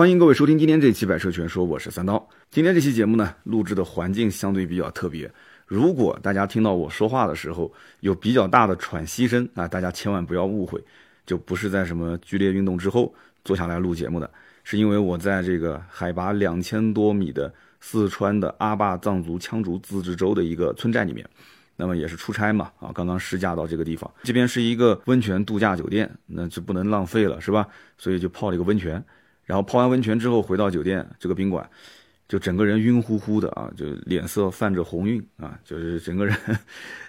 欢迎各位收听今天这期《百车全说》，我是三刀。今天这期节目呢，录制的环境相对比较特别。如果大家听到我说话的时候有比较大的喘息声啊，大家千万不要误会，就不是在什么剧烈运动之后坐下来录节目的，是因为我在这个海拔两千多米的四川的阿坝藏族羌族自治州的一个村寨里面。那么也是出差嘛，啊，刚刚试驾到这个地方，这边是一个温泉度假酒店，那就不能浪费了，是吧？所以就泡了一个温泉，然后泡完温泉之后回到酒店这个宾馆，就整个人晕乎乎的啊，就脸色泛着红晕啊，就是整个人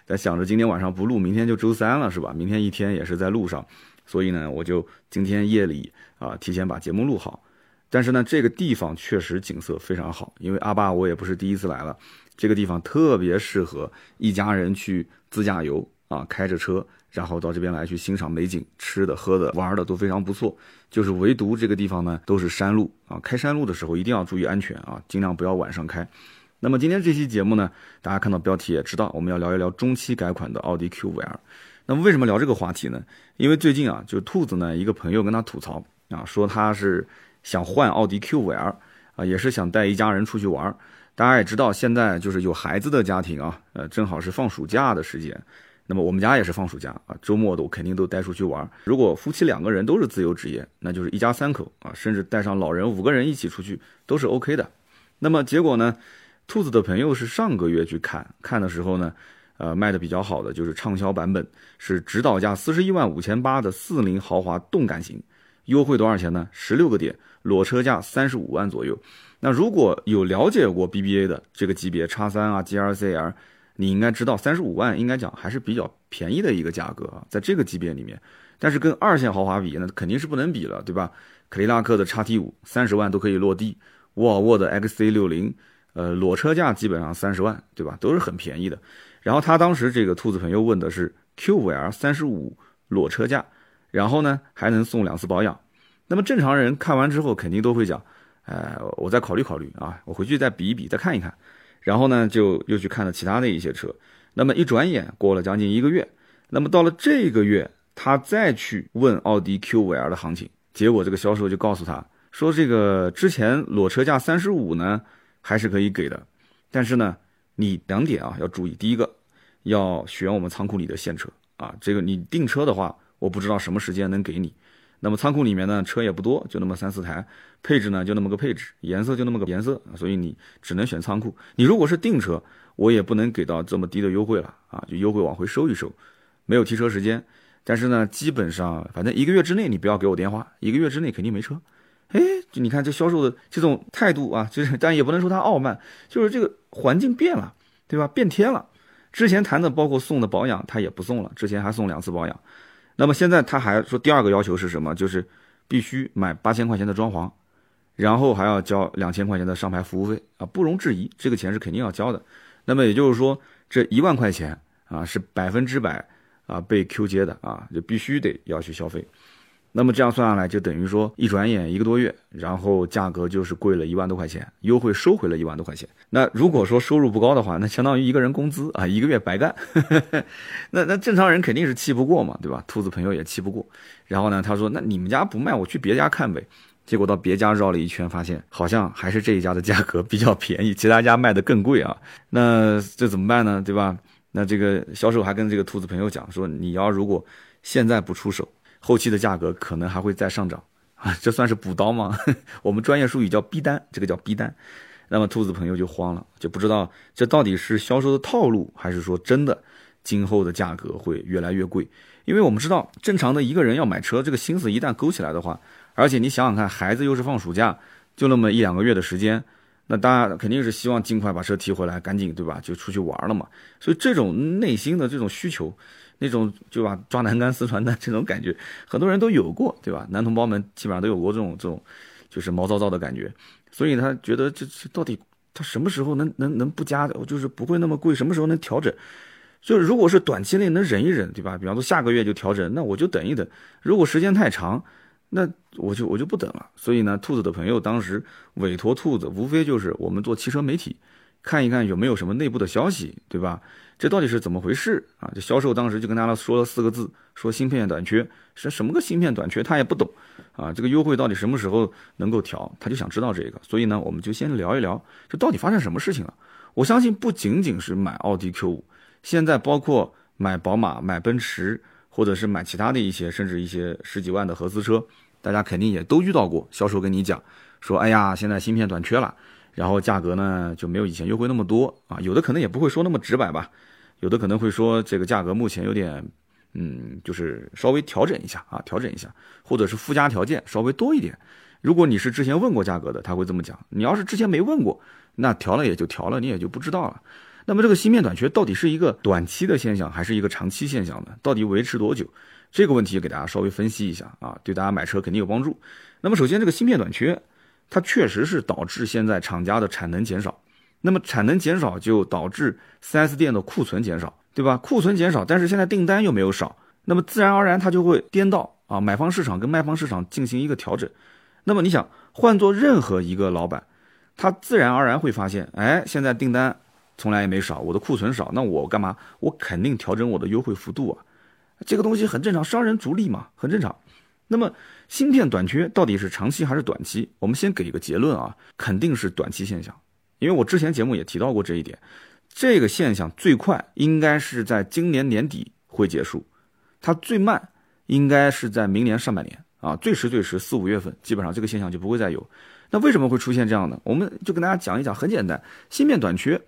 在想着今天晚上不录，明天就周三了，是吧？明天一天也是在路上，所以呢，我就今天夜里啊提前把节目录好。但是呢，这个地方确实景色非常好，因为阿坝我也不是第一次来了。这个地方特别适合一家人去自驾游啊，开着车，然后到这边来去欣赏美景，吃的、喝的、玩的都非常不错。就是唯独这个地方呢，都是山路啊，开山路的时候一定要注意安全啊，尽量不要晚上开。那么今天这期节目呢，大家看到标题也知道，我们要聊一聊中期改款的奥迪 Q5L。那么为什么聊这个话题呢？因为最近啊，就兔子呢，一个朋友跟他吐槽啊，说他是想换奥迪 Q5L 啊，也是想带一家人出去玩。大家也知道，现在就是有孩子的家庭啊，呃，正好是放暑假的时间。那么我们家也是放暑假啊，周末都肯定都带出去玩。如果夫妻两个人都是自由职业，那就是一家三口啊，甚至带上老人五个人一起出去都是 OK 的。那么结果呢，兔子的朋友是上个月去看，看的时候呢，呃，卖的比较好的就是畅销版本，是指导价四十一万五千八的四零豪华动感型，优惠多少钱呢？十六个点，裸车价三十五万左右。那如果有了解过 BBA 的这个级别叉三啊 GRCL，你应该知道三十五万应该讲还是比较便宜的一个价格啊，在这个级别里面，但是跟二线豪华比那肯定是不能比了，对吧？凯迪拉克的叉 T 五三十万都可以落地，沃尔沃的 XC 六零，呃，裸车价基本上三十万，对吧？都是很便宜的。然后他当时这个兔子朋友问的是 Q5L 三十五裸车价，然后呢还能送两次保养。那么正常人看完之后肯定都会讲。呃，我再考虑考虑啊，我回去再比一比，再看一看，然后呢，就又去看了其他的一些车。那么一转眼过了将近一个月，那么到了这个月，他再去问奥迪 Q5L 的行情，结果这个销售就告诉他说，这个之前裸车价三十五呢，还是可以给的，但是呢，你两点啊要注意，第一个要选我们仓库里的现车啊，这个你订车的话，我不知道什么时间能给你。那么仓库里面呢，车也不多，就那么三四台，配置呢就那么个配置，颜色就那么个颜色，所以你只能选仓库。你如果是订车，我也不能给到这么低的优惠了啊，就优惠往回收一收，没有提车时间。但是呢，基本上反正一个月之内你不要给我电话，一个月之内肯定没车。哎，就你看这销售的这种态度啊，就是但也不能说他傲慢，就是这个环境变了，对吧？变天了。之前谈的包括送的保养，他也不送了，之前还送两次保养。那么现在他还说第二个要求是什么？就是必须买八千块钱的装潢，然后还要交两千块钱的上牌服务费啊，不容置疑，这个钱是肯定要交的。那么也就是说，这一万块钱啊是百分之百啊被 Q 接的啊，就必须得要去消费。那么这样算下来，就等于说一转眼一个多月，然后价格就是贵了一万多块钱，优惠收回了一万多块钱。那如果说收入不高的话，那相当于一个人工资啊，一个月白干。那 那正常人肯定是气不过嘛，对吧？兔子朋友也气不过。然后呢，他说：“那你们家不卖，我去别家看呗。”结果到别家绕了一圈，发现好像还是这一家的价格比较便宜，其他家卖的更贵啊。那这怎么办呢？对吧？那这个销售还跟这个兔子朋友讲说：“你要如果现在不出手。”后期的价格可能还会再上涨啊，这算是补刀吗？我们专业术语叫逼单，这个叫逼单。那么兔子朋友就慌了，就不知道这到底是销售的套路，还是说真的今后的价格会越来越贵？因为我们知道，正常的一个人要买车，这个心思一旦勾起来的话，而且你想想看，孩子又是放暑假，就那么一两个月的时间，那大家肯定是希望尽快把车提回来，赶紧对吧？就出去玩了嘛。所以这种内心的这种需求。那种就把抓南竿撕传单这种感觉，很多人都有过，对吧？男同胞们基本上都有过这种这种，就是毛躁躁的感觉。所以他觉得这这到底他什么时候能能能不加，就是不会那么贵？什么时候能调整？就如果是短期内能忍一忍，对吧？比方说下个月就调整，那我就等一等。如果时间太长，那我就我就不等了。所以呢，兔子的朋友当时委托兔子，无非就是我们做汽车媒体，看一看有没有什么内部的消息，对吧？这到底是怎么回事啊？这销售当时就跟大家说了四个字，说芯片短缺，是什么个芯片短缺？他也不懂啊。这个优惠到底什么时候能够调？他就想知道这个。所以呢，我们就先聊一聊，这到底发生什么事情了？我相信不仅仅是买奥迪 Q5，现在包括买宝马、买奔驰，或者是买其他的一些，甚至一些十几万的合资车，大家肯定也都遇到过销售跟你讲说，哎呀，现在芯片短缺了，然后价格呢就没有以前优惠那么多啊。有的可能也不会说那么直白吧。有的可能会说这个价格目前有点，嗯，就是稍微调整一下啊，调整一下，或者是附加条件稍微多一点。如果你是之前问过价格的，他会这么讲。你要是之前没问过，那调了也就调了，你也就不知道了。那么这个芯片短缺到底是一个短期的现象，还是一个长期现象呢？到底维持多久？这个问题给大家稍微分析一下啊，对大家买车肯定有帮助。那么首先，这个芯片短缺，它确实是导致现在厂家的产能减少。那么产能减少就导致 4S 店的库存减少，对吧？库存减少，但是现在订单又没有少，那么自然而然它就会颠倒啊，买方市场跟卖方市场进行一个调整。那么你想换做任何一个老板，他自然而然会发现，哎，现在订单从来也没少，我的库存少，那我干嘛？我肯定调整我的优惠幅度啊，这个东西很正常，商人逐利嘛，很正常。那么芯片短缺到底是长期还是短期？我们先给一个结论啊，肯定是短期现象。因为我之前节目也提到过这一点，这个现象最快应该是在今年年底会结束，它最慢应该是在明年上半年啊，最迟最迟四五月份，基本上这个现象就不会再有。那为什么会出现这样呢？我们就跟大家讲一讲，很简单，芯片短缺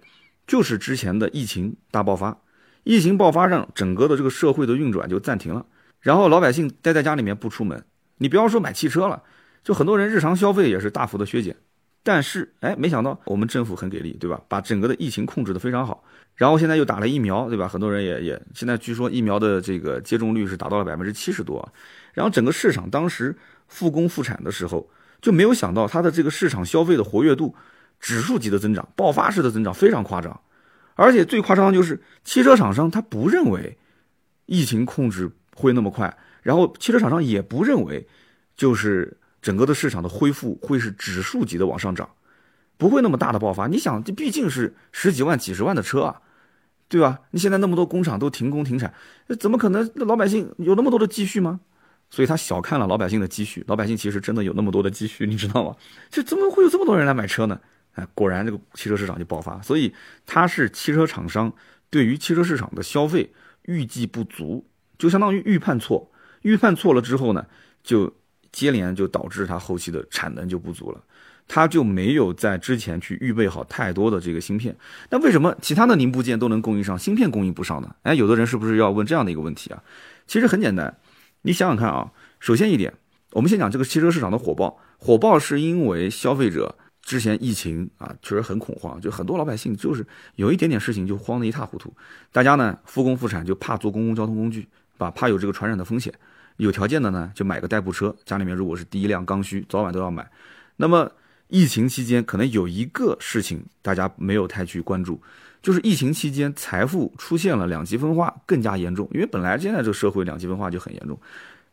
就是之前的疫情大爆发，疫情爆发让整个的这个社会的运转就暂停了，然后老百姓待在家里面不出门，你不要说买汽车了，就很多人日常消费也是大幅的削减。但是，哎，没想到我们政府很给力，对吧？把整个的疫情控制的非常好。然后现在又打了疫苗，对吧？很多人也也现在据说疫苗的这个接种率是达到了百分之七十多。然后整个市场当时复工复产的时候，就没有想到它的这个市场消费的活跃度指数级的增长，爆发式的增长非常夸张。而且最夸张的就是汽车厂商他不认为疫情控制会那么快，然后汽车厂商也不认为就是。整个的市场的恢复会是指数级的往上涨，不会那么大的爆发。你想，这毕竟是十几万、几十万的车啊，对吧？你现在那么多工厂都停工停产，怎么可能？老百姓有那么多的积蓄吗？所以他小看了老百姓的积蓄。老百姓其实真的有那么多的积蓄，你知道吗？这怎么会有这么多人来买车呢？哎，果然这个汽车市场就爆发。所以它是汽车厂商对于汽车市场的消费预计不足，就相当于预判错。预判错了之后呢，就。接连就导致它后期的产能就不足了，它就没有在之前去预备好太多的这个芯片。那为什么其他的零部件都能供应上，芯片供应不上呢？哎，有的人是不是要问这样的一个问题啊？其实很简单，你想想看啊。首先一点，我们先讲这个汽车市场的火爆，火爆是因为消费者之前疫情啊确实很恐慌，就很多老百姓就是有一点点事情就慌得一塌糊涂，大家呢复工复产就怕坐公共交通工具，把怕有这个传染的风险。有条件的呢，就买个代步车。家里面如果是第一辆刚需，早晚都要买。那么疫情期间，可能有一个事情大家没有太去关注，就是疫情期间财富出现了两极分化更加严重。因为本来现在这个社会两极分化就很严重，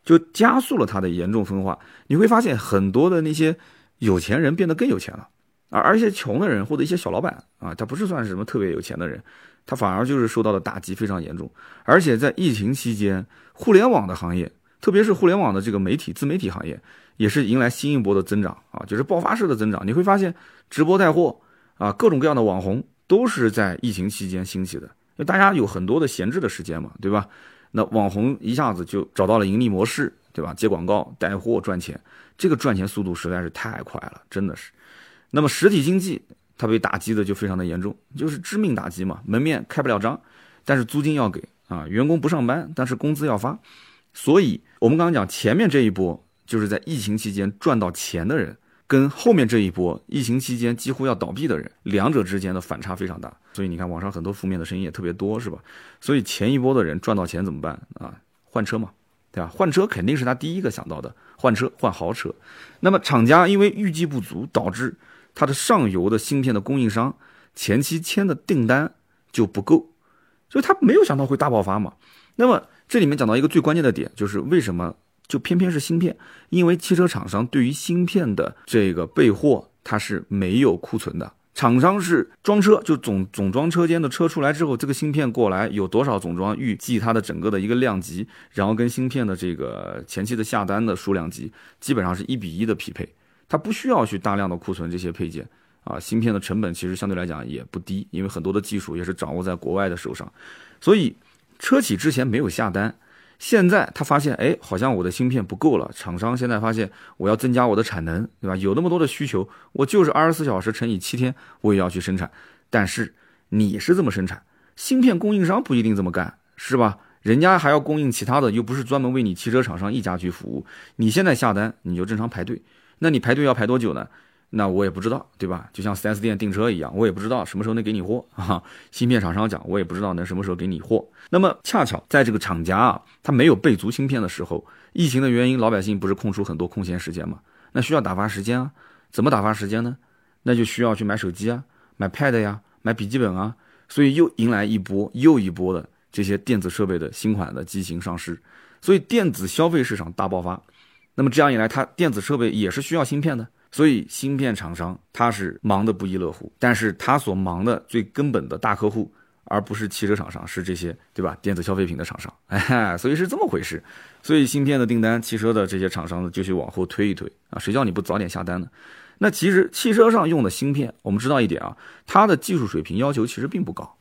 就加速了它的严重分化。你会发现很多的那些有钱人变得更有钱了，而而且穷的人或者一些小老板啊，他不是算是什么特别有钱的人，它反而就是受到的打击非常严重。而且在疫情期间，互联网的行业。特别是互联网的这个媒体自媒体行业，也是迎来新一波的增长啊，就是爆发式的增长。你会发现，直播带货啊，各种各样的网红都是在疫情期间兴起的，因为大家有很多的闲置的时间嘛，对吧？那网红一下子就找到了盈利模式，对吧？接广告、带货赚钱，这个赚钱速度实在是太快了，真的是。那么实体经济他被打击的就非常的严重，就是致命打击嘛，门面开不了张，但是租金要给啊，员工不上班，但是工资要发。所以，我们刚刚讲前面这一波，就是在疫情期间赚到钱的人，跟后面这一波疫情期间几乎要倒闭的人，两者之间的反差非常大。所以你看，网上很多负面的声音也特别多，是吧？所以前一波的人赚到钱怎么办啊？换车嘛，对吧？换车肯定是他第一个想到的，换车换豪车。那么厂家因为预计不足，导致它的上游的芯片的供应商前期签的订单就不够，所以他没有想到会大爆发嘛。那么。这里面讲到一个最关键的点，就是为什么就偏偏是芯片？因为汽车厂商对于芯片的这个备货，它是没有库存的，厂商是装车，就总总装车间的车出来之后，这个芯片过来有多少总装，预计它的整个的一个量级，然后跟芯片的这个前期的下单的数量级，基本上是一比一的匹配。它不需要去大量的库存这些配件啊，芯片的成本其实相对来讲也不低，因为很多的技术也是掌握在国外的手上，所以车企之前没有下单。现在他发现，哎，好像我的芯片不够了。厂商现在发现，我要增加我的产能，对吧？有那么多的需求，我就是二十四小时乘以七天，我也要去生产。但是你是这么生产，芯片供应商不一定这么干，是吧？人家还要供应其他的，又不是专门为你汽车厂商一家去服务。你现在下单，你就正常排队，那你排队要排多久呢？那我也不知道，对吧？就像 4S 店订车一样，我也不知道什么时候能给你货啊。芯片厂商讲，我也不知道能什么时候给你货。那么恰巧在这个厂家啊，他没有备足芯片的时候，疫情的原因，老百姓不是空出很多空闲时间嘛？那需要打发时间啊？怎么打发时间呢？那就需要去买手机啊，买 Pad 呀，买笔记本啊。所以又迎来一波又一波的这些电子设备的新款的机型上市，所以电子消费市场大爆发。那么这样一来，它电子设备也是需要芯片的。所以，芯片厂商他是忙得不亦乐乎，但是他所忙的最根本的大客户，而不是汽车厂商，是这些对吧？电子消费品的厂商，哎，所以是这么回事。所以芯片的订单，汽车的这些厂商呢，就去往后推一推啊，谁叫你不早点下单呢？那其实汽车上用的芯片，我们知道一点啊，它的技术水平要求其实并不高。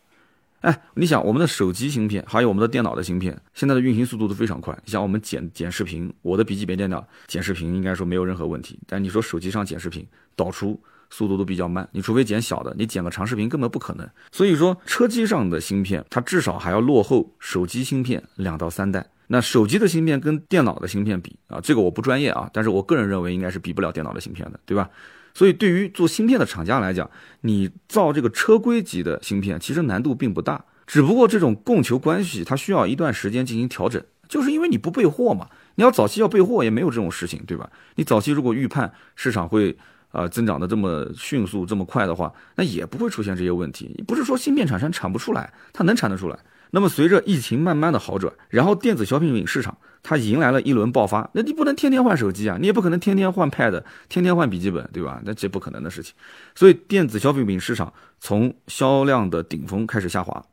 哎，你想我们的手机芯片，还有我们的电脑的芯片，现在的运行速度都非常快。像我们剪剪视频，我的笔记本电脑剪视频应该说没有任何问题。但你说手机上剪视频，导出速度都比较慢。你除非剪小的，你剪个长视频根本不可能。所以说，车机上的芯片，它至少还要落后手机芯片两到三代。那手机的芯片跟电脑的芯片比啊，这个我不专业啊，但是我个人认为应该是比不了电脑的芯片的，对吧？所以，对于做芯片的厂家来讲，你造这个车规级的芯片，其实难度并不大。只不过这种供求关系，它需要一段时间进行调整，就是因为你不备货嘛。你要早期要备货，也没有这种事情，对吧？你早期如果预判市场会呃增长的这么迅速、这么快的话，那也不会出现这些问题。不是说芯片厂商产不出来，它能产得出来。那么随着疫情慢慢的好转，然后电子消费品市场它迎来了一轮爆发，那你不能天天换手机啊，你也不可能天天换 Pad，天天换笔记本，对吧？那这不可能的事情。所以电子消费品市场从销量的顶峰开始下滑，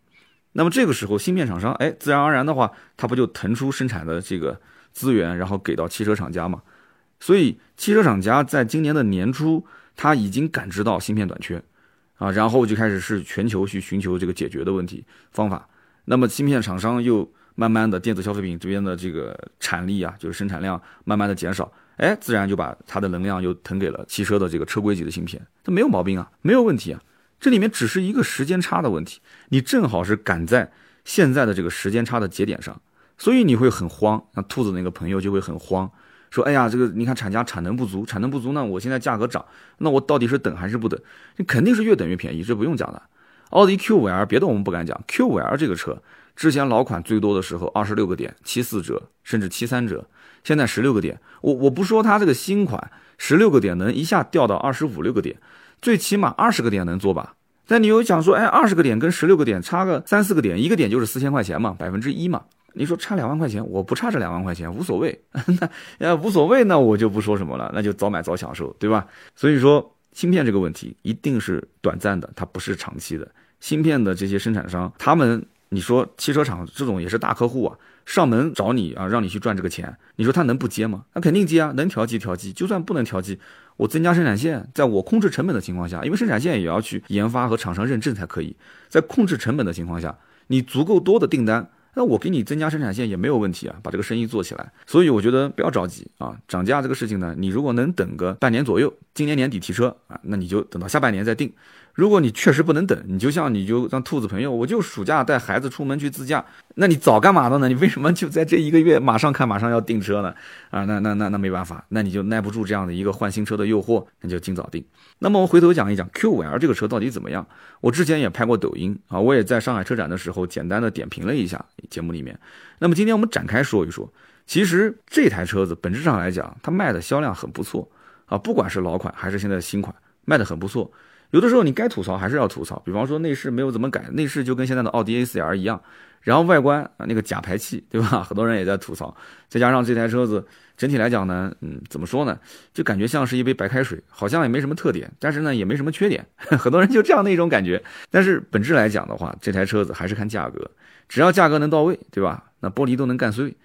那么这个时候芯片厂商，哎，自然而然的话，它不就腾出生产的这个资源，然后给到汽车厂家嘛？所以汽车厂家在今年的年初，他已经感知到芯片短缺，啊，然后就开始是全球去寻求这个解决的问题方法。那么芯片厂商又慢慢的电子消费品这边的这个产力啊，就是生产量慢慢的减少，哎，自然就把它的能量又腾给了汽车的这个车规级的芯片，这没有毛病啊，没有问题啊，这里面只是一个时间差的问题，你正好是赶在现在的这个时间差的节点上，所以你会很慌，像兔子那个朋友就会很慌，说，哎呀，这个你看厂家产能不足，产能不足，那我现在价格涨，那我到底是等还是不等？你肯定是越等越便宜，这不用讲的。奥迪 Q5L，别的我们不敢讲，Q5L 这个车之前老款最多的时候二十六个点，七四折，甚至七三折，现在十六个点。我我不说它这个新款十六个点能一下掉到二十五六个点，最起码二十个点能做吧？但你又讲说，哎，二十个点跟十六个点差个三四个点，一个点就是四千块钱嘛，百分之一嘛。你说差两万块钱，我不差这两万块钱，无所谓。那呃无所谓，那我就不说什么了，那就早买早享受，对吧？所以说。芯片这个问题一定是短暂的，它不是长期的。芯片的这些生产商，他们，你说汽车厂这种也是大客户啊，上门找你啊，让你去赚这个钱，你说他能不接吗？那肯定接啊，能调机调机，就算不能调机，我增加生产线，在我控制成本的情况下，因为生产线也要去研发和厂商认证才可以，在控制成本的情况下，你足够多的订单。那我给你增加生产线也没有问题啊，把这个生意做起来。所以我觉得不要着急啊，涨价这个事情呢，你如果能等个半年左右，今年年底提车啊，那你就等到下半年再定。如果你确实不能等，你就像你就让兔子朋友，我就暑假带孩子出门去自驾，那你早干嘛的呢？你为什么就在这一个月马上看马上要订车呢？啊，那那那那没办法，那你就耐不住这样的一个换新车的诱惑，那就尽早定。那么我回头讲一讲 Q 五 L 这个车到底怎么样？我之前也拍过抖音啊，我也在上海车展的时候简单的点评了一下节目里面。那么今天我们展开说一说，其实这台车子本质上来讲，它卖的销量很不错啊，不管是老款还是现在的新款，卖的很不错。有的时候你该吐槽还是要吐槽，比方说内饰没有怎么改，内饰就跟现在的奥迪 A4L 一样，然后外观啊那个假排气，对吧？很多人也在吐槽，再加上这台车子整体来讲呢，嗯，怎么说呢？就感觉像是一杯白开水，好像也没什么特点，但是呢也没什么缺点，很多人就这样的一种感觉。但是本质来讲的话，这台车子还是看价格，只要价格能到位，对吧？那玻璃都能干碎。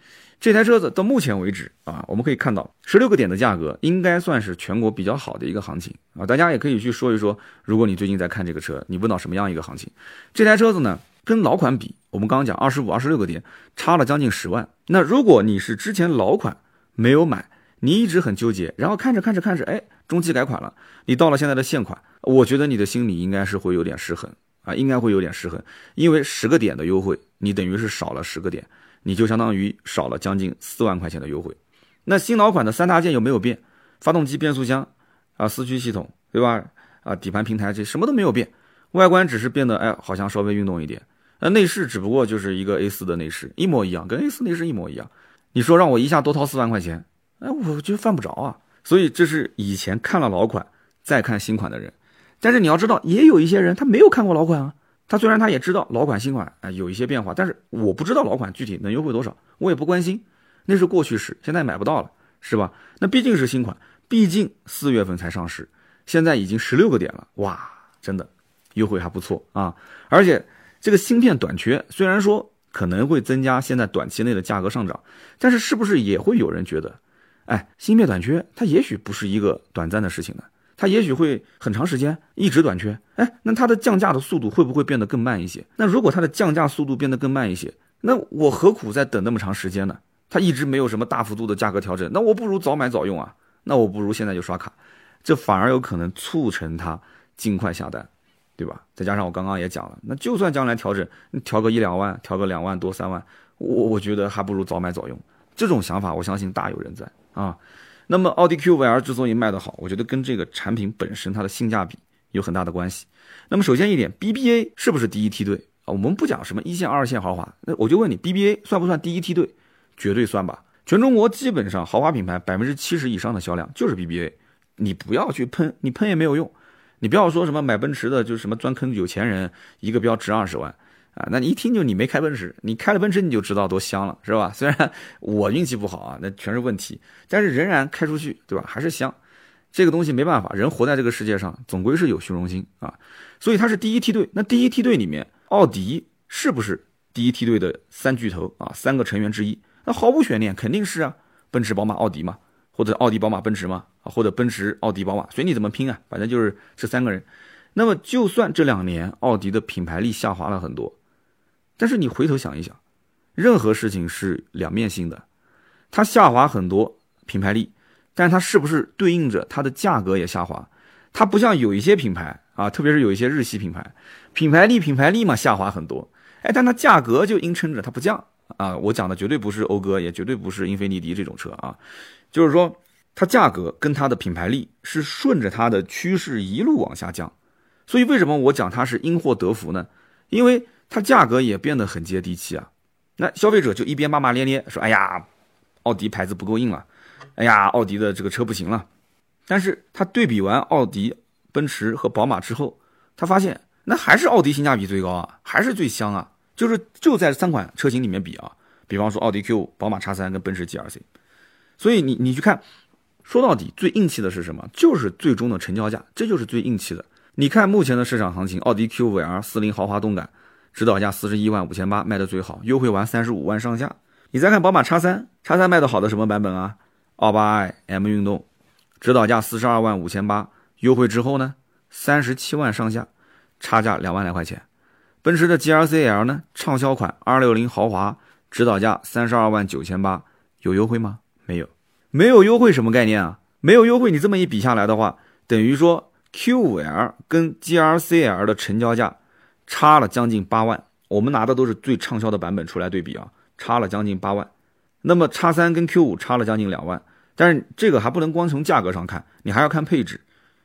这台车子到目前为止啊，我们可以看到十六个点的价格应该算是全国比较好的一个行情啊。大家也可以去说一说，如果你最近在看这个车，你问到什么样一个行情？这台车子呢，跟老款比，我们刚刚讲二十五、二十六个点，差了将近十万。那如果你是之前老款没有买，你一直很纠结，然后看着看着看着，哎，中期改款了，你到了现在的现款，我觉得你的心里应该是会有点失衡啊，应该会有点失衡，因为十个点的优惠，你等于是少了十个点。你就相当于少了将近四万块钱的优惠，那新老款的三大件有没有变？发动机、变速箱啊，四驱系统，对吧？啊，底盘平台这什么都没有变，外观只是变得哎，好像稍微运动一点。那内饰只不过就是一个 A4 的内饰，一模一样，跟 A4 内饰一模一样。你说让我一下多掏四万块钱，哎，我觉得犯不着啊。所以这是以前看了老款再看新款的人，但是你要知道，也有一些人他没有看过老款啊。他虽然他也知道老款新款啊有一些变化，但是我不知道老款具体能优惠多少，我也不关心，那是过去式，现在买不到了，是吧？那毕竟是新款，毕竟四月份才上市，现在已经十六个点了，哇，真的优惠还不错啊！而且这个芯片短缺，虽然说可能会增加现在短期内的价格上涨，但是是不是也会有人觉得，哎，芯片短缺，它也许不是一个短暂的事情呢？它也许会很长时间一直短缺，哎，那它的降价的速度会不会变得更慢一些？那如果它的降价速度变得更慢一些，那我何苦再等那么长时间呢？它一直没有什么大幅度的价格调整，那我不如早买早用啊，那我不如现在就刷卡，这反而有可能促成它尽快下单，对吧？再加上我刚刚也讲了，那就算将来调整，调个一两万，调个两万多三万，我我觉得还不如早买早用，这种想法我相信大有人在啊。那么奥迪 Q 五 L 之所以卖得好，我觉得跟这个产品本身它的性价比有很大的关系。那么首先一点，BBA 是不是第一梯队啊？我们不讲什么一线、二线豪华，那我就问你，BBA 算不算第一梯队？绝对算吧。全中国基本上豪华品牌百分之七十以上的销量就是 BBA，你不要去喷，你喷也没有用。你不要说什么买奔驰的就什么钻坑有钱人，一个标值二十万。啊，那你一听就你没开奔驰，你开了奔驰你就知道多香了，是吧？虽然我运气不好啊，那全是问题，但是仍然开出去，对吧？还是香。这个东西没办法，人活在这个世界上，总归是有虚荣心啊。所以它是第一梯队。那第一梯队里面，奥迪是不是第一梯队的三巨头啊？三个成员之一？那毫无悬念，肯定是啊。奔驰、宝马、奥迪嘛，或者奥迪、宝马、奔驰嘛，啊，或者奔驰、奥迪、宝马，随你怎么拼啊，反正就是这三个人。那么就算这两年奥迪的品牌力下滑了很多。但是你回头想一想，任何事情是两面性的，它下滑很多品牌力，但它是不是对应着它的价格也下滑？它不像有一些品牌啊，特别是有一些日系品牌，品牌力品牌力嘛下滑很多，哎，但它价格就硬撑着它不降啊。我讲的绝对不是讴歌，也绝对不是英菲尼迪这种车啊，就是说它价格跟它的品牌力是顺着它的趋势一路往下降，所以为什么我讲它是因祸得福呢？因为。它价格也变得很接地气啊，那消费者就一边骂骂咧咧说：“哎呀，奥迪牌子不够硬了，哎呀，奥迪的这个车不行了。”但是他对比完奥迪、奔驰和宝马之后，他发现那还是奥迪性价比最高啊，还是最香啊。就是就在三款车型里面比啊，比方说奥迪 Q、宝马 X3 跟奔驰 GLC，所以你你去看，说到底最硬气的是什么？就是最终的成交价，这就是最硬气的。你看目前的市场行情，奥迪 Q5L 四零豪华动感。指导价四十一万五千八卖的最好，优惠完三十五万上下。你再看宝马叉三，叉三卖的好的什么版本啊？奥八 i M 运动，指导价四十二万五千八，优惠之后呢，三十七万上下，差价两万来块钱。奔驰的 GLC L 呢，畅销款二六零豪华，指导价三十二万九千八，有优惠吗？没有，没有优惠什么概念啊？没有优惠，你这么一比下来的话，等于说 Q5L 跟 GLC L 的成交价。差了将近八万，我们拿的都是最畅销的版本出来对比啊，差了将近八万。那么叉三跟 Q 五差了将近两万，但是这个还不能光从价格上看，你还要看配置。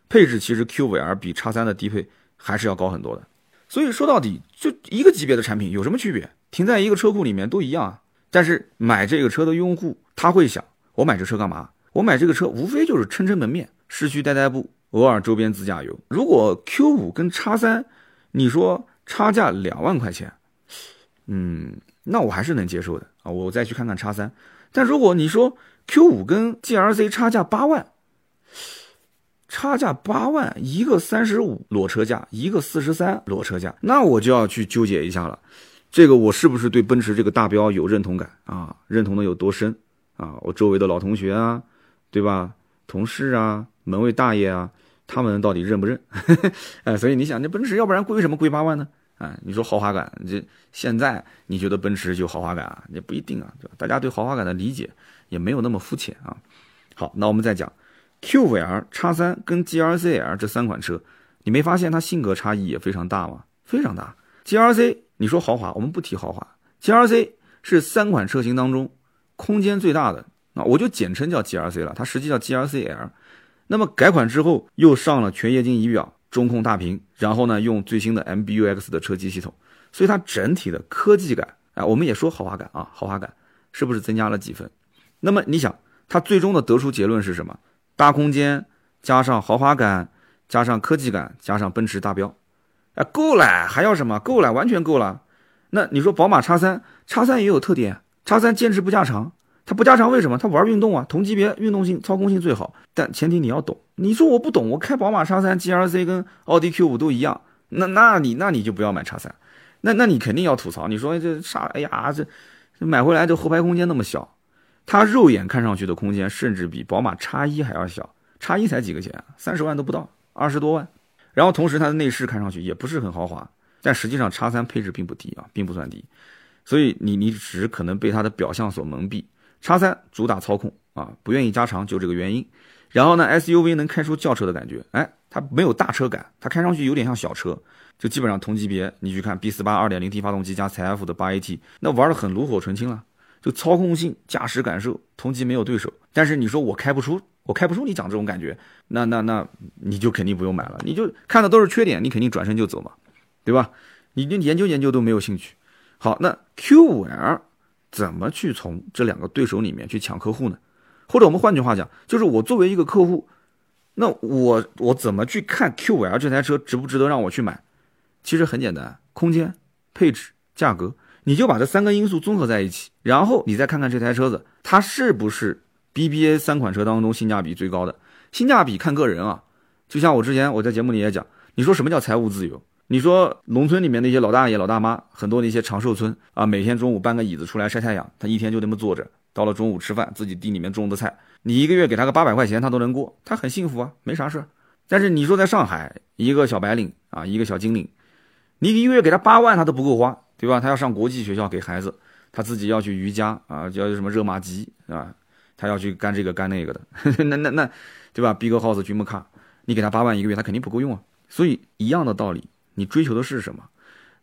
配置其实 Q 五 L 比叉三的低配还是要高很多的。所以说到底就一个级别的产品有什么区别？停在一个车库里面都一样啊。但是买这个车的用户他会想，我买这车干嘛？我买这个车无非就是撑撑门面，市区代代步偶尔周边自驾游。如果 Q 五跟叉三，你说差价两万块钱，嗯，那我还是能接受的啊。我再去看看叉三。但如果你说 Q 五跟 G R C 差价八万，差价八万，一个三十五裸车价，一个四十三裸车价，那我就要去纠结一下了。这个我是不是对奔驰这个大标有认同感啊？认同的有多深啊？我周围的老同学啊，对吧？同事啊，门卫大爷啊，他们到底认不认？哎，所以你想，那奔驰要不然贵什么贵八万呢？哎，你说豪华感，这现在你觉得奔驰就豪华感啊？也不一定啊，对吧？大家对豪华感的理解也没有那么肤浅啊。好，那我们再讲 Q5L、叉三跟 GRC-L 这三款车，你没发现它性格差异也非常大吗？非常大。GRC。你说豪华，我们不提豪华。G R C 是三款车型当中空间最大的，那我就简称叫 G R C 了。它实际叫 G R C L。那么改款之后又上了全液晶仪表、中控大屏，然后呢用最新的 M B U X 的车机系统，所以它整体的科技感，啊，我们也说豪华感啊，豪华感是不是增加了几分？那么你想，它最终的得出结论是什么？大空间加上豪华感，加上科技感，加上奔驰大标。啊，够了，还要什么？够了，完全够了。那你说宝马叉三，叉三也有特点，叉三坚持不加长，它不加长为什么？它玩运动啊，同级别运动性、操控性最好。但前提你要懂。你说我不懂，我开宝马叉三、G L C 跟奥迪 Q 五都一样，那那你那你就不要买叉三。那那你肯定要吐槽，你说这啥？哎呀，这买回来这后排空间那么小，它肉眼看上去的空间甚至比宝马叉一还要小，叉一才几个钱？三十万都不到，二十多万。然后同时，它的内饰看上去也不是很豪华，但实际上叉三配置并不低啊，并不算低，所以你你只可能被它的表象所蒙蔽。叉三主打操控啊，不愿意加长就这个原因。然后呢，SUV 能开出轿车的感觉，哎，它没有大车感，它开上去有点像小车，就基本上同级别。你去看 B 四八 2.0T 发动机加 CF 的八 AT，那玩的很炉火纯青了，就操控性、驾驶感受，同级没有对手。但是你说我开不出。我开不出你讲这种感觉，那那那你就肯定不用买了，你就看的都是缺点，你肯定转身就走嘛，对吧？你连研究研究都没有兴趣。好，那 Q5L 怎么去从这两个对手里面去抢客户呢？或者我们换句话讲，就是我作为一个客户，那我我怎么去看 Q5L 这台车值不值得让我去买？其实很简单，空间、配置、价格，你就把这三个因素综合在一起，然后你再看看这台车子它是不是。BBA 三款车当中性价比最高的，性价比看个人啊。就像我之前我在节目里也讲，你说什么叫财务自由？你说农村里面那些老大爷老大妈，很多那些长寿村啊，每天中午搬个椅子出来晒太阳，他一天就那么坐着，到了中午吃饭，自己地里面种的菜，你一个月给他个八百块钱，他都能过，他很幸福啊，没啥事儿。但是你说在上海，一个小白领啊，一个小精灵，你一个月给他八万，他都不够花，对吧？他要上国际学校给孩子，他自己要去瑜伽啊，要什么热玛吉啊。他要去干这个干那个的，那那那，对吧？Big House 君莫卡，你给他八万一个月，他肯定不够用啊。所以一样的道理，你追求的是什么？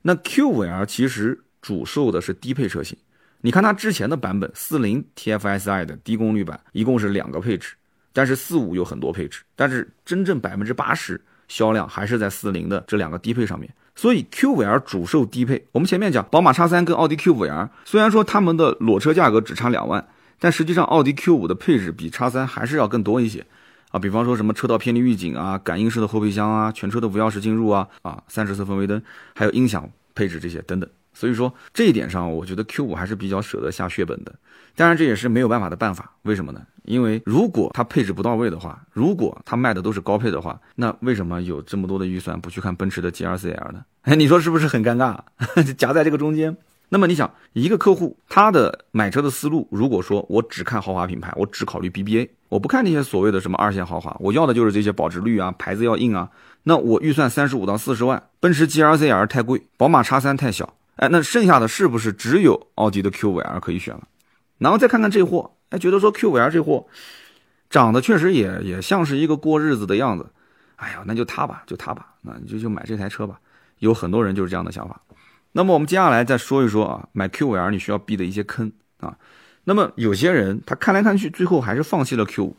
那 Q5L 其实主售的是低配车型。你看它之前的版本，四零 TFSI 的低功率版，一共是两个配置，但是四五有很多配置，但是真正百分之八十销量还是在四零的这两个低配上面。所以 Q5L 主售低配。我们前面讲，宝马叉三跟奥迪 Q5L，虽然说他们的裸车价格只差两万。但实际上，奥迪 Q 五的配置比叉三还是要更多一些，啊，比方说什么车道偏离预警啊、感应式的后备箱啊、全车的无钥匙进入啊、啊三十色氛围灯，还有音响配置这些等等。所以说这一点上，我觉得 Q 五还是比较舍得下血本的。当然这也是没有办法的办法，为什么呢？因为如果它配置不到位的话，如果它卖的都是高配的话，那为什么有这么多的预算不去看奔驰的 G R C L 呢？哎，你说是不是很尴尬？夹在这个中间。那么你想，一个客户他的买车的思路，如果说我只看豪华品牌，我只考虑 BBA，我不看那些所谓的什么二线豪华，我要的就是这些保值率啊，牌子要硬啊。那我预算三十五到四十万，奔驰 GLC R 太贵，宝马叉三太小，哎，那剩下的是不是只有奥迪的 Q 五 L 可以选了？然后再看看这货，哎，觉得说 Q 五 L 这货长得确实也也像是一个过日子的样子，哎呀，那就它吧，就它吧，那你就就买这台车吧。有很多人就是这样的想法。那么我们接下来再说一说啊，买 Q 五 L 你需要避的一些坑啊。那么有些人他看来看去，最后还是放弃了 Q5，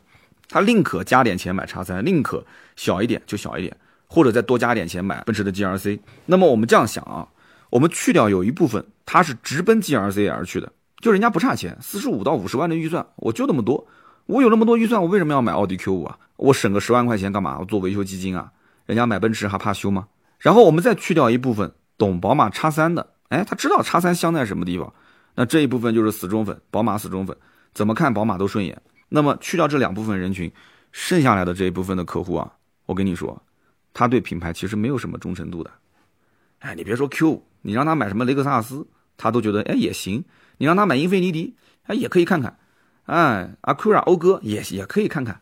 他宁可加点钱买叉三，宁可小一点就小一点，或者再多加点钱买奔驰的 G R C。那么我们这样想啊，我们去掉有一部分他是直奔 G R C 而去的，就人家不差钱，四十五到五十万的预算，我就那么多，我有那么多预算，我为什么要买奥迪 Q5 啊？我省个十万块钱干嘛？我做维修基金啊？人家买奔驰还怕修吗？然后我们再去掉一部分懂宝马叉三的，哎，他知道叉三香在什么地方，那这一部分就是死忠粉，宝马死忠粉，怎么看宝马都顺眼。那么去掉这两部分人群，剩下来的这一部分的客户啊，我跟你说，他对品牌其实没有什么忠诚度的。哎，你别说 Q，你让他买什么雷克萨斯，他都觉得哎也行。你让他买英菲尼迪，哎也可以看看。哎，阿库拉讴歌也也可以看看。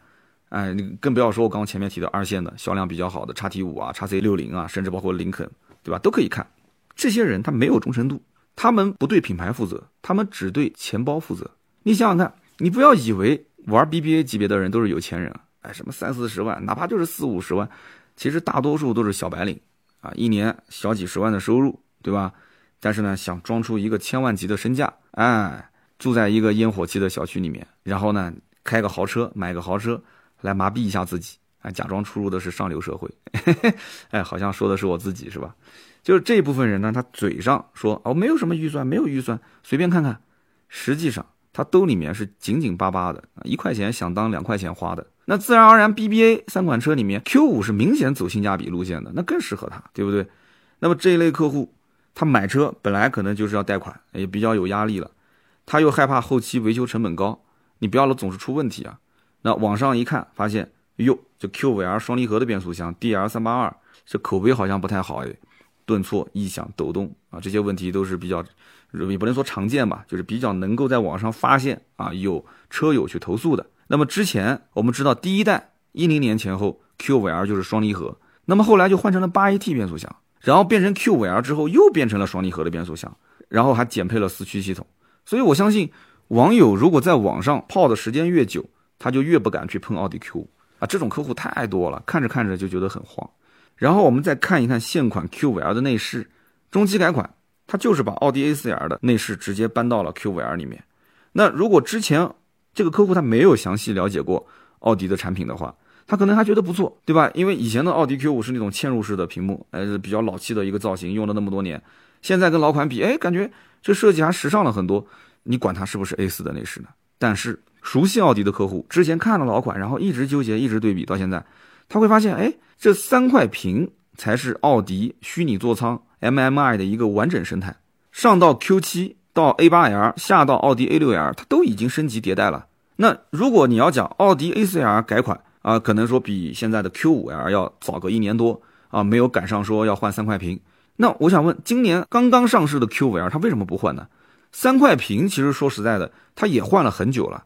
哎，你更不要说我刚刚前面提的二线的销量比较好的叉 T 五啊、叉 C 六零啊，甚至包括林肯，对吧？都可以看。这些人他没有忠诚度，他们不对品牌负责，他们只对钱包负责。你想想看，你不要以为玩 BBA 级别的人都是有钱人，哎，什么三四十万，哪怕就是四五十万，其实大多数都是小白领啊，一年小几十万的收入，对吧？但是呢，想装出一个千万级的身价，哎，住在一个烟火气的小区里面，然后呢，开个豪车，买个豪车。来麻痹一下自己，哎，假装出入的是上流社会，哎，好像说的是我自己是吧？就是这部分人呢，他嘴上说哦没有什么预算，没有预算，随便看看，实际上他兜里面是紧紧巴巴的，一块钱想当两块钱花的。那自然而然，BBA 三款车里面，Q 五是明显走性价比路线的，那更适合他，对不对？那么这一类客户，他买车本来可能就是要贷款，也比较有压力了，他又害怕后期维修成本高，你不要了总是出问题啊。那网上一看，发现哟，这 Q5L 双离合的变速箱，DL 三八二，这口碑好像不太好哎，顿挫、异响、抖动啊，这些问题都是比较，也不能说常见吧，就是比较能够在网上发现啊，有车友去投诉的。那么之前我们知道，第一代一零年前后 Q5L 就是双离合，那么后来就换成了八 AT 变速箱，然后变成 Q5L 之后又变成了双离合的变速箱，然后还减配了四驱系统。所以我相信网友如果在网上泡的时间越久，他就越不敢去碰奥迪 Q 啊，这种客户太多了，看着看着就觉得很慌。然后我们再看一看现款 Q5L 的内饰，中期改款，它就是把奥迪 A4L 的内饰直接搬到了 Q5L 里面。那如果之前这个客户他没有详细了解过奥迪的产品的话，他可能还觉得不错，对吧？因为以前的奥迪 Q5 是那种嵌入式的屏幕，呃，比较老气的一个造型，用了那么多年，现在跟老款比，哎，感觉这设计还时尚了很多。你管它是不是 A4 的内饰呢？但是。熟悉奥迪的客户之前看了老款，然后一直纠结，一直对比到现在，他会发现，哎，这三块屏才是奥迪虚拟座舱 MMI 的一个完整生态。上到 Q7 到 A8L，下到奥迪 A6L，它都已经升级迭代了。那如果你要讲奥迪 A4L 改款啊，可能说比现在的 Q5L 要早个一年多啊，没有赶上说要换三块屏。那我想问，今年刚刚上市的 Q5L，它为什么不换呢？三块屏其实说实在的，它也换了很久了。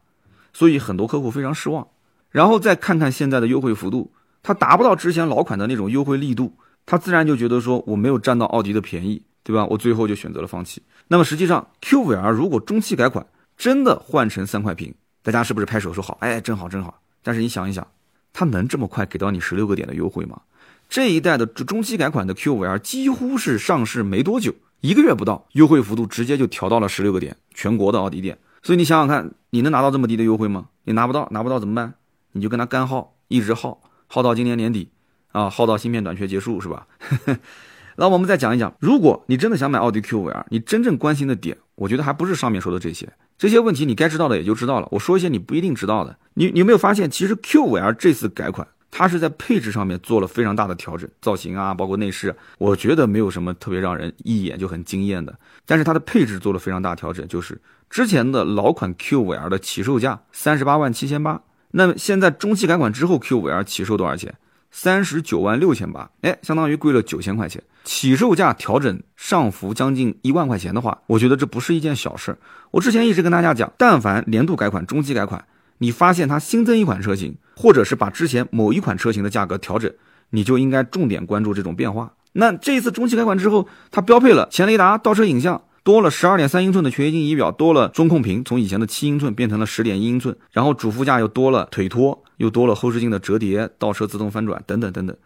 所以很多客户非常失望，然后再看看现在的优惠幅度，它达不到之前老款的那种优惠力度，他自然就觉得说我没有占到奥迪的便宜，对吧？我最后就选择了放弃。那么实际上，Q5L 如果中期改款真的换成三块屏，大家是不是拍手说好？哎，真好真好。但是你想一想，它能这么快给到你十六个点的优惠吗？这一代的中期改款的 Q5L 几乎是上市没多久，一个月不到，优惠幅度直接就调到了十六个点，全国的奥迪店。所以你想想看，你能拿到这么低的优惠吗？你拿不到，拿不到怎么办？你就跟他干耗，一直耗，耗到今年年底，啊，耗到芯片短缺结束，是吧？那我们再讲一讲，如果你真的想买奥迪 Q5L，你真正关心的点，我觉得还不是上面说的这些，这些问题你该知道的也就知道了。我说一些你不一定知道的，你你有没有发现，其实 Q5L 这次改款？它是在配置上面做了非常大的调整，造型啊，包括内饰，我觉得没有什么特别让人一眼就很惊艳的。但是它的配置做了非常大调整，就是之前的老款 Q5L 的起售价三十八万七千八，那么现在中期改款之后 Q5L 起售多少钱？三十九万六千八，哎，相当于贵了九千块钱。起售价调整上浮将近一万块钱的话，我觉得这不是一件小事。我之前一直跟大家讲，但凡年度改款、中期改款。你发现它新增一款车型，或者是把之前某一款车型的价格调整，你就应该重点关注这种变化。那这一次中期改款之后，它标配了前雷达、倒车影像，多了十二点三英寸的全液晶仪表，多了中控屏，从以前的七英寸变成了十点一英寸，然后主副驾又多了腿托，又多了后视镜的折叠、倒车自动翻转等等等等。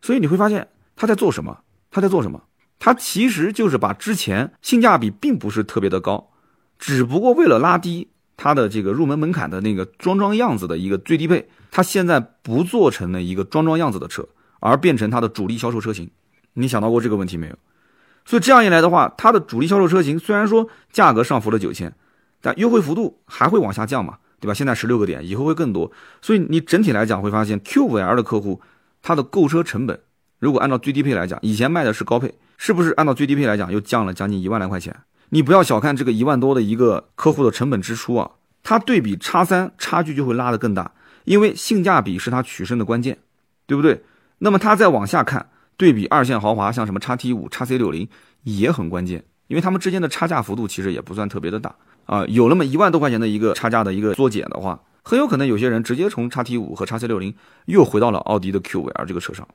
所以你会发现它在做什么？它在做什么？它其实就是把之前性价比并不是特别的高，只不过为了拉低。它的这个入门门槛的那个装装样子的一个最低配，它现在不做成了一个装装样子的车，而变成它的主力销售车型。你想到过这个问题没有？所以这样一来的话，它的主力销售车型虽然说价格上浮了九千，但优惠幅度还会往下降嘛？对吧？现在十六个点，以后会更多。所以你整体来讲会发现，Q5L 的客户他的购车成本，如果按照最低配来讲，以前卖的是高配，是不是按照最低配来讲又降了将近一万来块钱？你不要小看这个一万多的一个客户的成本支出啊，它对比叉三差距就会拉得更大，因为性价比是它取胜的关键，对不对？那么它再往下看，对比二线豪华，像什么叉 T 五、叉 C 六零也很关键，因为它们之间的差价幅度其实也不算特别的大啊，有那么一万多块钱的一个差价的一个缩减的话，很有可能有些人直接从叉 T 五和叉 C 六零又回到了奥迪的 Q 五 L 这个车上。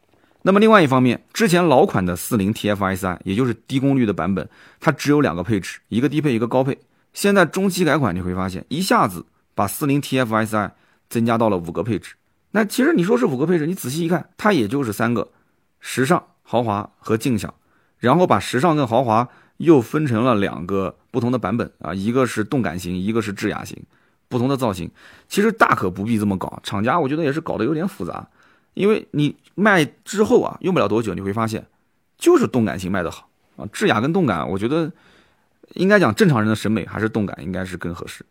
那么另外一方面，之前老款的四零 TFSI，也就是低功率的版本，它只有两个配置，一个低配，一个高配。现在中期改款，你会发现一下子把四零 TFSI 增加到了五个配置。那其实你说是五个配置，你仔细一看，它也就是三个：时尚、豪华和静享。然后把时尚跟豪华又分成了两个不同的版本啊，一个是动感型，一个是智雅型，不同的造型。其实大可不必这么搞，厂家我觉得也是搞得有点复杂。因为你卖之后啊，用不了多久，你会发现，就是动感型卖得好啊。智雅跟动感，我觉得应该讲正常人的审美还是动感应该是更合适。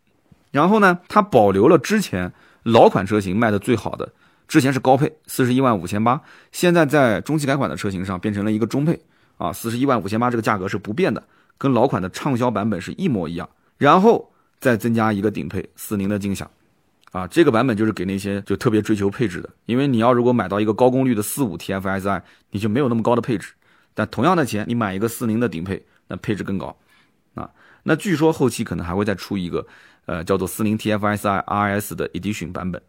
然后呢，它保留了之前老款车型卖的最好的，之前是高配四十一万五千八，现在在中期改款的车型上变成了一个中配啊，四十一万五千八这个价格是不变的，跟老款的畅销版本是一模一样。然后再增加一个顶配四零的劲享。啊，这个版本就是给那些就特别追求配置的，因为你要如果买到一个高功率的四五 TFSI，你就没有那么高的配置。但同样的钱，你买一个四零的顶配，那配置更高。啊，那据说后期可能还会再出一个，呃，叫做四零 TFSI RS 的 Edition 版本。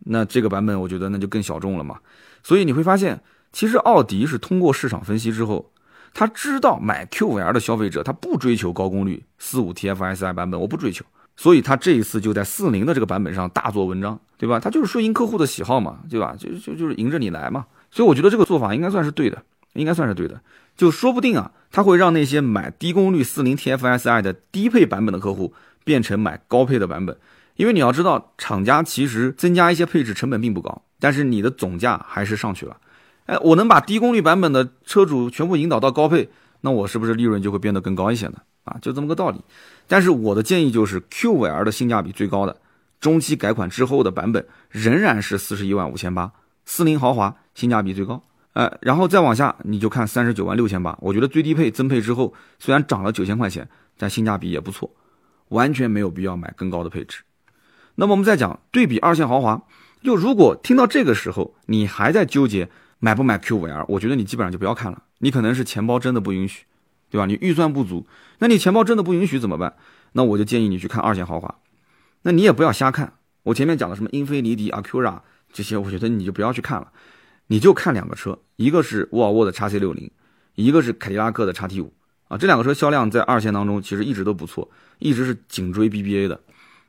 那这个版本我觉得那就更小众了嘛。所以你会发现，其实奥迪是通过市场分析之后，他知道买 Q5L 的消费者他不追求高功率四五 TFSI 版本，我不追求。所以他这一次就在四零的这个版本上大做文章，对吧？他就是顺应客户的喜好嘛，对吧？就就就是迎着你来嘛。所以我觉得这个做法应该算是对的，应该算是对的。就说不定啊，他会让那些买低功率四零 TFSI 的低配版本的客户变成买高配的版本，因为你要知道，厂家其实增加一些配置成本并不高，但是你的总价还是上去了。哎，我能把低功率版本的车主全部引导到高配，那我是不是利润就会变得更高一些呢？啊，就这么个道理。但是我的建议就是，Q 五 L 的性价比最高的，中期改款之后的版本仍然是四十一万五千八，四零豪华性价比最高。呃，然后再往下你就看三十九万六千八，我觉得最低配增配之后虽然涨了九千块钱，但性价比也不错，完全没有必要买更高的配置。那么我们再讲对比二线豪华，就如果听到这个时候你还在纠结买不买 Q5L，我觉得你基本上就不要看了，你可能是钱包真的不允许。对吧？你预算不足，那你钱包真的不允许怎么办？那我就建议你去看二线豪华。那你也不要瞎看。我前面讲的什么英菲尼迪、阿 Q 拉这些，我觉得你就不要去看了。你就看两个车，一个是沃尔沃的 x C 六零，一个是凯迪拉克的 x T 五啊。这两个车销量在二线当中其实一直都不错，一直是紧追 BBA 的。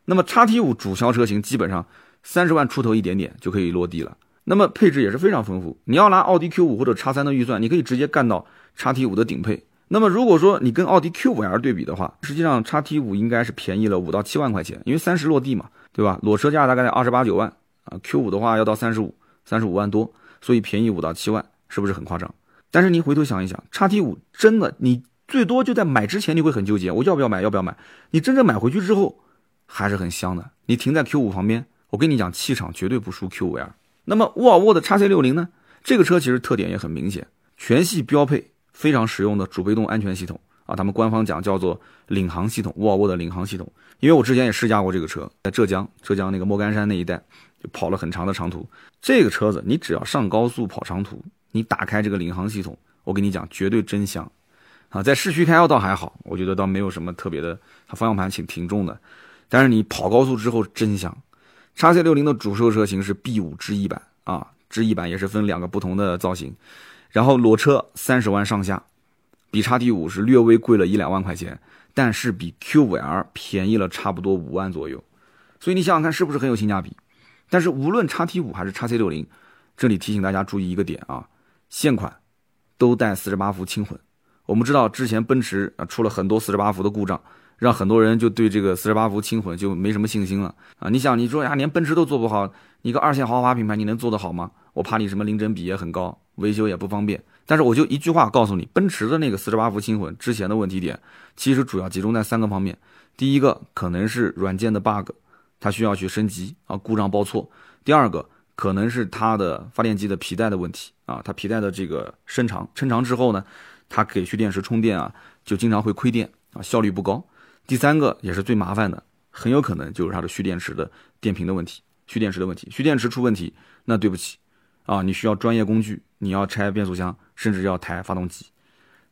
那么叉 T 五主销车型基本上三十万出头一点点就可以落地了。那么配置也是非常丰富。你要拿奥迪 Q 五或者叉三的预算，你可以直接干到叉 T 五的顶配。那么如果说你跟奥迪 Q5L 对比的话，实际上叉 T 五应该是便宜了五到七万块钱，因为三十落地嘛，对吧？裸车价大概在二十八九万啊，Q 五的话要到三十五，三十五万多，所以便宜五到七万，是不是很夸张？但是你回头想一想，叉 T 五真的，你最多就在买之前你会很纠结，我要不要买，要不要买？你真正买回去之后，还是很香的。你停在 Q 五旁边，我跟你讲，气场绝对不输 Q5L。那么沃尔沃的 x C 六零呢？这个车其实特点也很明显，全系标配。非常实用的主被动安全系统啊，他们官方讲叫做领航系统，沃尔沃的领航系统。因为我之前也试驾过这个车，在浙江，浙江那个莫干山那一带，就跑了很长的长途。这个车子你只要上高速跑长途，你打开这个领航系统，我跟你讲，绝对真香啊！在市区开倒还好，我觉得倒没有什么特别的，它方向盘挺挺重的。但是你跑高速之后真香。叉 C 六零的主售车型是 B 五智逸版啊，智逸版也是分两个不同的造型。然后裸车三十万上下，比叉 T 五是略微贵了一两万块钱，但是比 Q 五 L 便宜了差不多五万左右，所以你想想看是不是很有性价比？但是无论叉 T 五还是叉 C 六零，这里提醒大家注意一个点啊，现款都带四十八伏轻混。我们知道之前奔驰啊出了很多四十八伏的故障，让很多人就对这个四十八伏轻混就没什么信心了啊！你想你说呀，连奔驰都做不好，你个二线豪华品牌你能做得好吗？我怕你什么零整比也很高。维修也不方便，但是我就一句话告诉你，奔驰的那个四十八伏轻混之前的问题点，其实主要集中在三个方面。第一个可能是软件的 bug，它需要去升级啊，故障报错；第二个可能是它的发电机的皮带的问题啊，它皮带的这个伸长，伸长之后呢，它给蓄电池充电啊，就经常会亏电啊，效率不高。第三个也是最麻烦的，很有可能就是它的蓄电池的电瓶的问题，蓄电池的问题，蓄电池出问题，那对不起啊，你需要专业工具，你要拆变速箱，甚至要抬发动机。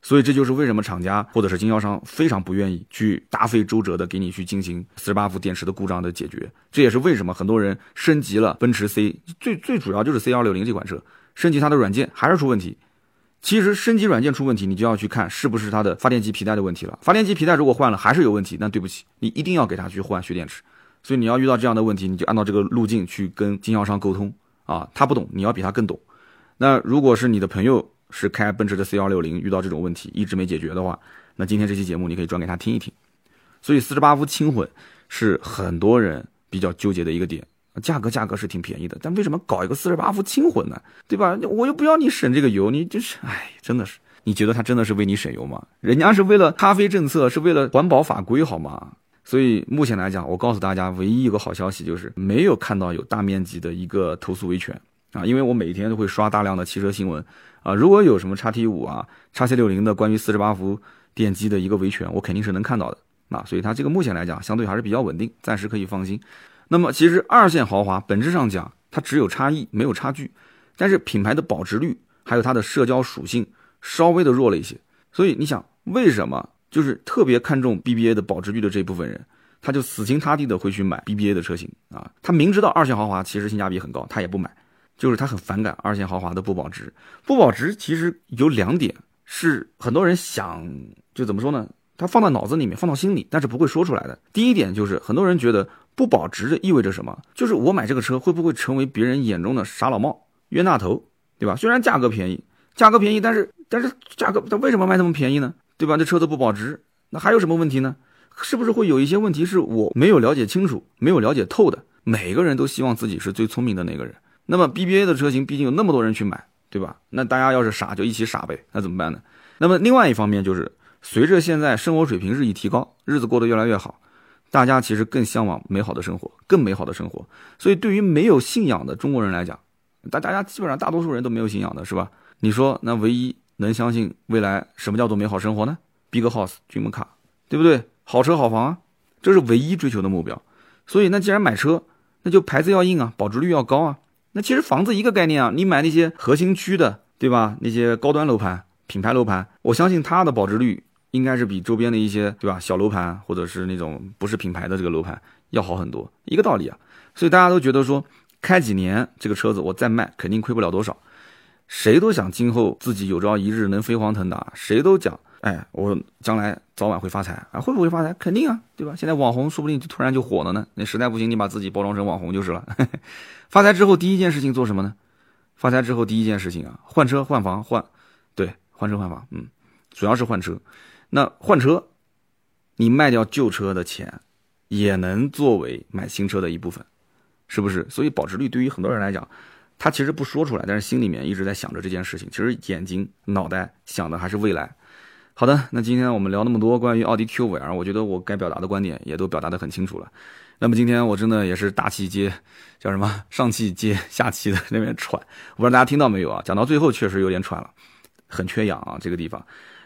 所以这就是为什么厂家或者是经销商非常不愿意去大费周折的给你去进行四十八伏电池的故障的解决。这也是为什么很多人升级了奔驰 C，最最主要就是 C 幺六零这款车，升级它的软件还是出问题。其实升级软件出问题，你就要去看是不是它的发电机皮带的问题了。发电机皮带如果换了还是有问题，那对不起，你一定要给它去换蓄电池。所以你要遇到这样的问题，你就按照这个路径去跟经销商沟通啊，他不懂，你要比他更懂。那如果是你的朋友。是开奔驰的 C 幺六零遇到这种问题一直没解决的话，那今天这期节目你可以转给他听一听。所以四十八伏轻混是很多人比较纠结的一个点，价格价格是挺便宜的，但为什么搞一个四十八伏轻混呢？对吧？我又不要你省这个油，你就是哎，真的是，你觉得他真的是为你省油吗？人家是为了咖啡政策，是为了环保法规好吗？所以目前来讲，我告诉大家，唯一一个好消息就是没有看到有大面积的一个投诉维权啊，因为我每天都会刷大量的汽车新闻。啊，如果有什么叉 T 五啊、叉 C 六零的关于四十八伏电机的一个维权，我肯定是能看到的。啊，所以它这个目前来讲相对还是比较稳定，暂时可以放心。那么其实二线豪华本质上讲，它只有差异没有差距，但是品牌的保值率还有它的社交属性稍微的弱了一些。所以你想，为什么就是特别看重 BBA 的保值率的这部分人，他就死心塌地的会去买 BBA 的车型啊？他明知道二线豪华其实性价比很高，他也不买。就是他很反感二线豪华的不保值，不保值其实有两点是很多人想就怎么说呢？他放到脑子里面，放到心里，但是不会说出来的。第一点就是很多人觉得不保值意味着什么？就是我买这个车会不会成为别人眼中的傻老帽、冤大头，对吧？虽然价格便宜，价格便宜，但是但是价格它为什么卖那么便宜呢？对吧？这车子不保值，那还有什么问题呢？是不是会有一些问题是我没有了解清楚、没有了解透的？每个人都希望自己是最聪明的那个人。那么 BBA 的车型毕竟有那么多人去买，对吧？那大家要是傻就一起傻呗，那怎么办呢？那么另外一方面就是，随着现在生活水平日益提高，日子过得越来越好，大家其实更向往美好的生活，更美好的生活。所以对于没有信仰的中国人来讲，大大家基本上大多数人都没有信仰的是吧？你说那唯一能相信未来什么叫做美好生活呢？Big House 君门卡，对不对？好车好房啊，这是唯一追求的目标。所以那既然买车，那就牌子要硬啊，保值率要高啊。那其实房子一个概念啊，你买那些核心区的，对吧？那些高端楼盘、品牌楼盘，我相信它的保值率应该是比周边的一些，对吧？小楼盘或者是那种不是品牌的这个楼盘要好很多，一个道理啊。所以大家都觉得说，开几年这个车子我再卖，肯定亏不了多少。谁都想今后自己有朝一日能飞黄腾达，谁都讲，哎，我将来早晚会发财啊，会不会发财？肯定啊，对吧？现在网红说不定就突然就火了呢。那实在不行，你把自己包装成网红就是了。发财之后第一件事情做什么呢？发财之后第一件事情啊，换车换房换，对，换车换房，嗯，主要是换车。那换车，你卖掉旧车的钱，也能作为买新车的一部分，是不是？所以保值率对于很多人来讲。他其实不说出来，但是心里面一直在想着这件事情。其实眼睛、脑袋想的还是未来。好的，那今天我们聊那么多关于奥迪 Q 五 L，我觉得我该表达的观点也都表达的很清楚了。那么今天我真的也是大气接，叫什么上气接下气的 那边喘，我不知道大家听到没有啊？讲到最后确实有点喘了，很缺氧啊这个地方。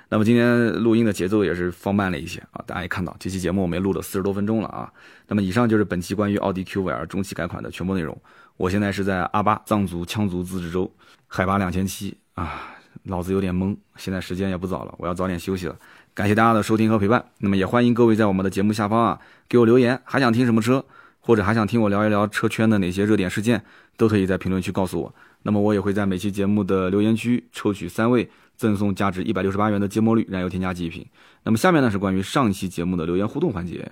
那么今天录音的节奏也是放慢了一些啊，大家也看到这期节目我们录了四十多分钟了啊。那么以上就是本期关于奥迪 Q 五 L 中期改款的全部内容。我现在是在阿坝藏族羌族自治州，海拔两千七啊，脑子有点懵。现在时间也不早了，我要早点休息了。感谢大家的收听和陪伴。那么也欢迎各位在我们的节目下方啊给我留言，还想听什么车，或者还想听我聊一聊车圈的哪些热点事件，都可以在评论区告诉我。那么我也会在每期节目的留言区抽取三位，赠送价值一百六十八元的芥末绿燃油添加剂一瓶。那么下面呢是关于上期节目的留言互动环节。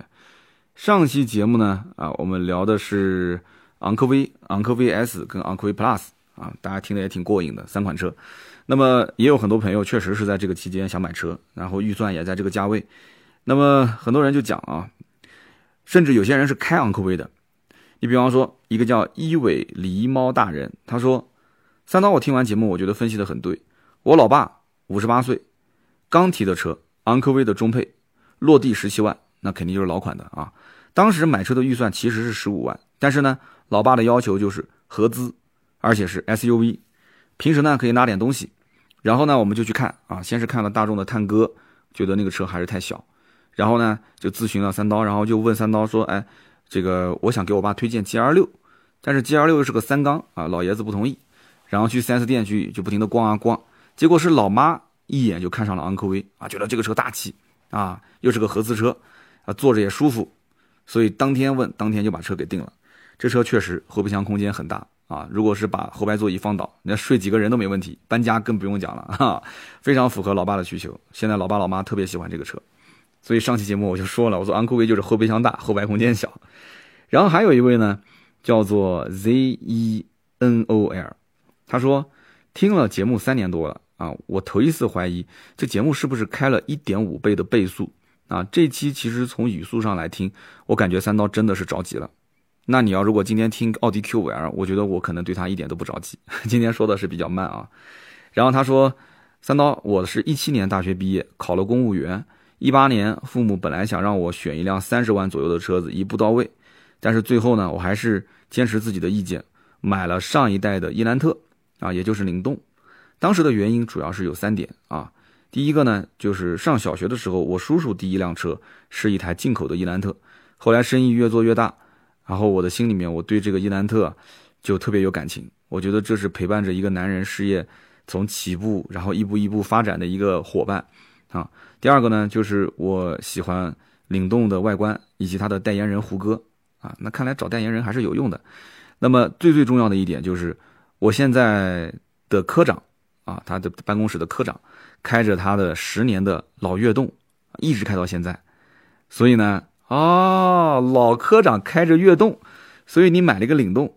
上期节目呢啊，我们聊的是。昂科威、昂科威 S 跟昂科威 Plus 啊，大家听的也挺过瘾的三款车。那么也有很多朋友确实是在这个期间想买车，然后预算也在这个价位。那么很多人就讲啊，甚至有些人是开昂科威的。你比方说一个叫一尾狸猫大人，他说：“三刀，我听完节目，我觉得分析的很对。我老爸五十八岁，刚提的车，昂科威的中配，落地十七万，那肯定就是老款的啊。”当时买车的预算其实是十五万，但是呢，老爸的要求就是合资，而且是 SUV，平时呢可以拉点东西。然后呢，我们就去看啊，先是看了大众的探歌，觉得那个车还是太小。然后呢，就咨询了三刀，然后就问三刀说：“哎，这个我想给我爸推荐 G L 六，但是 G L 六是个三缸啊，老爷子不同意。”然后去 4S 店去就不停的逛啊逛，结果是老妈一眼就看上了昂科威啊，觉得这个车大气啊，又是个合资车啊，坐着也舒服，所以当天问当天就把车给定了。这车确实后备箱空间很大啊，如果是把后排座椅放倒，那睡几个人都没问题，搬家更不用讲了哈，非常符合老爸的需求。现在老爸老妈特别喜欢这个车，所以上期节目我就说了，我说昂科威就是后备箱大，后排空间小。然后还有一位呢，叫做 Z E N O L。他说：“听了节目三年多了啊，我头一次怀疑这节目是不是开了一点五倍的倍速啊？这期其实从语速上来听，我感觉三刀真的是着急了。那你要如果今天听奥迪 Q5L，我觉得我可能对他一点都不着急。今天说的是比较慢啊。然后他说：三刀，我是一七年大学毕业，考了公务员。一八年父母本来想让我选一辆三十万左右的车子，一步到位，但是最后呢，我还是坚持自己的意见，买了上一代的伊兰特。”啊，也就是灵动，当时的原因主要是有三点啊。第一个呢，就是上小学的时候，我叔叔第一辆车是一台进口的伊兰特，后来生意越做越大，然后我的心里面我对这个伊兰特就特别有感情，我觉得这是陪伴着一个男人事业从起步，然后一步一步发展的一个伙伴啊。第二个呢，就是我喜欢领动的外观以及它的代言人胡歌啊，那看来找代言人还是有用的。那么最最重要的一点就是。我现在的科长啊，他的办公室的科长开着他的十年的老悦动，一直开到现在。所以呢，哦，老科长开着悦动，所以你买了一个领动，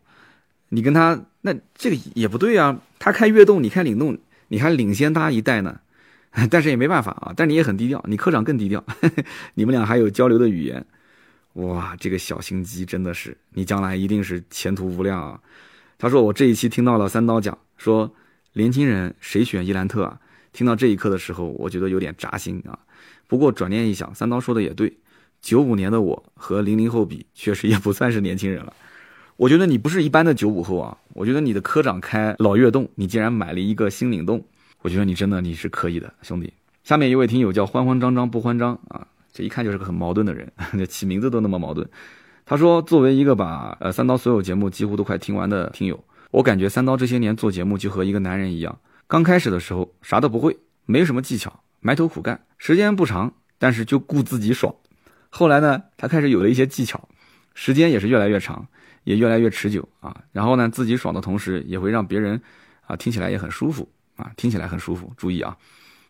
你跟他那这个也不对啊。他开悦动，你开领动，你还领先他一代呢。但是也没办法啊，但你也很低调，你科长更低调。你们俩还有交流的语言，哇，这个小心机真的是，你将来一定是前途无量啊。他说：“我这一期听到了三刀讲说，年轻人谁选伊兰特啊？听到这一刻的时候，我觉得有点扎心啊。不过转念一想，三刀说的也对，九五年的我和零零后比，确实也不算是年轻人了。我觉得你不是一般的九五后啊。我觉得你的科长开老悦动，你竟然买了一个新领动，我觉得你真的你是可以的，兄弟。下面一位听友叫慌慌张张不慌张啊，这一看就是个很矛盾的人，起名字都那么矛盾。”他说：“作为一个把呃三刀所有节目几乎都快听完的听友，我感觉三刀这些年做节目就和一个男人一样。刚开始的时候啥都不会，没什么技巧，埋头苦干，时间不长，但是就顾自己爽。后来呢，他开始有了一些技巧，时间也是越来越长，也越来越持久啊。然后呢，自己爽的同时，也会让别人啊听起来也很舒服啊，听起来很舒服。注意啊，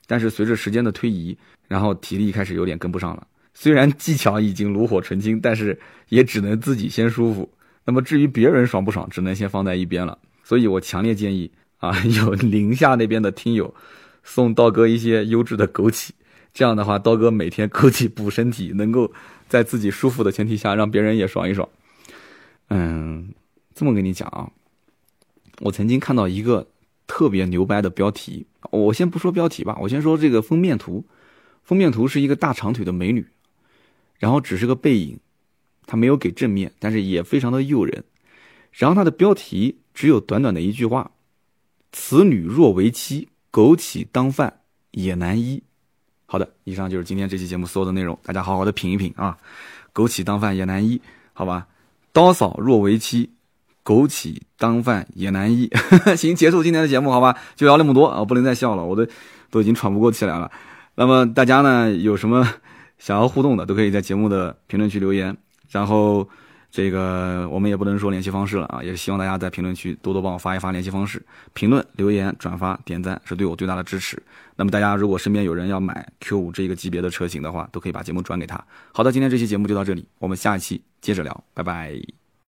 但是随着时间的推移，然后体力开始有点跟不上了。”虽然技巧已经炉火纯青，但是也只能自己先舒服。那么至于别人爽不爽，只能先放在一边了。所以我强烈建议啊，有宁夏那边的听友送刀哥一些优质的枸杞，这样的话，刀哥每天枸杞补身体，能够在自己舒服的前提下，让别人也爽一爽。嗯，这么跟你讲啊，我曾经看到一个特别牛掰的标题，我先不说标题吧，我先说这个封面图。封面图是一个大长腿的美女。然后只是个背影，他没有给正面，但是也非常的诱人。然后他的标题只有短短的一句话：“此女若为妻，枸杞当饭也难医。”好的，以上就是今天这期节目所有的内容，大家好好的品一品啊。枸杞当饭也难医，好吧？刀嫂若为妻，枸杞当饭也难医。行，结束今天的节目，好吧？就聊那么多啊，不能再笑了，我都都已经喘不过气来了。那么大家呢，有什么？想要互动的都可以在节目的评论区留言，然后这个我们也不能说联系方式了啊，也是希望大家在评论区多多帮我发一发联系方式，评论、留言、转发、点赞是对我最大的支持。那么大家如果身边有人要买 Q 五这个级别的车型的话，都可以把节目转给他。好的，今天这期节目就到这里，我们下一期接着聊，拜拜。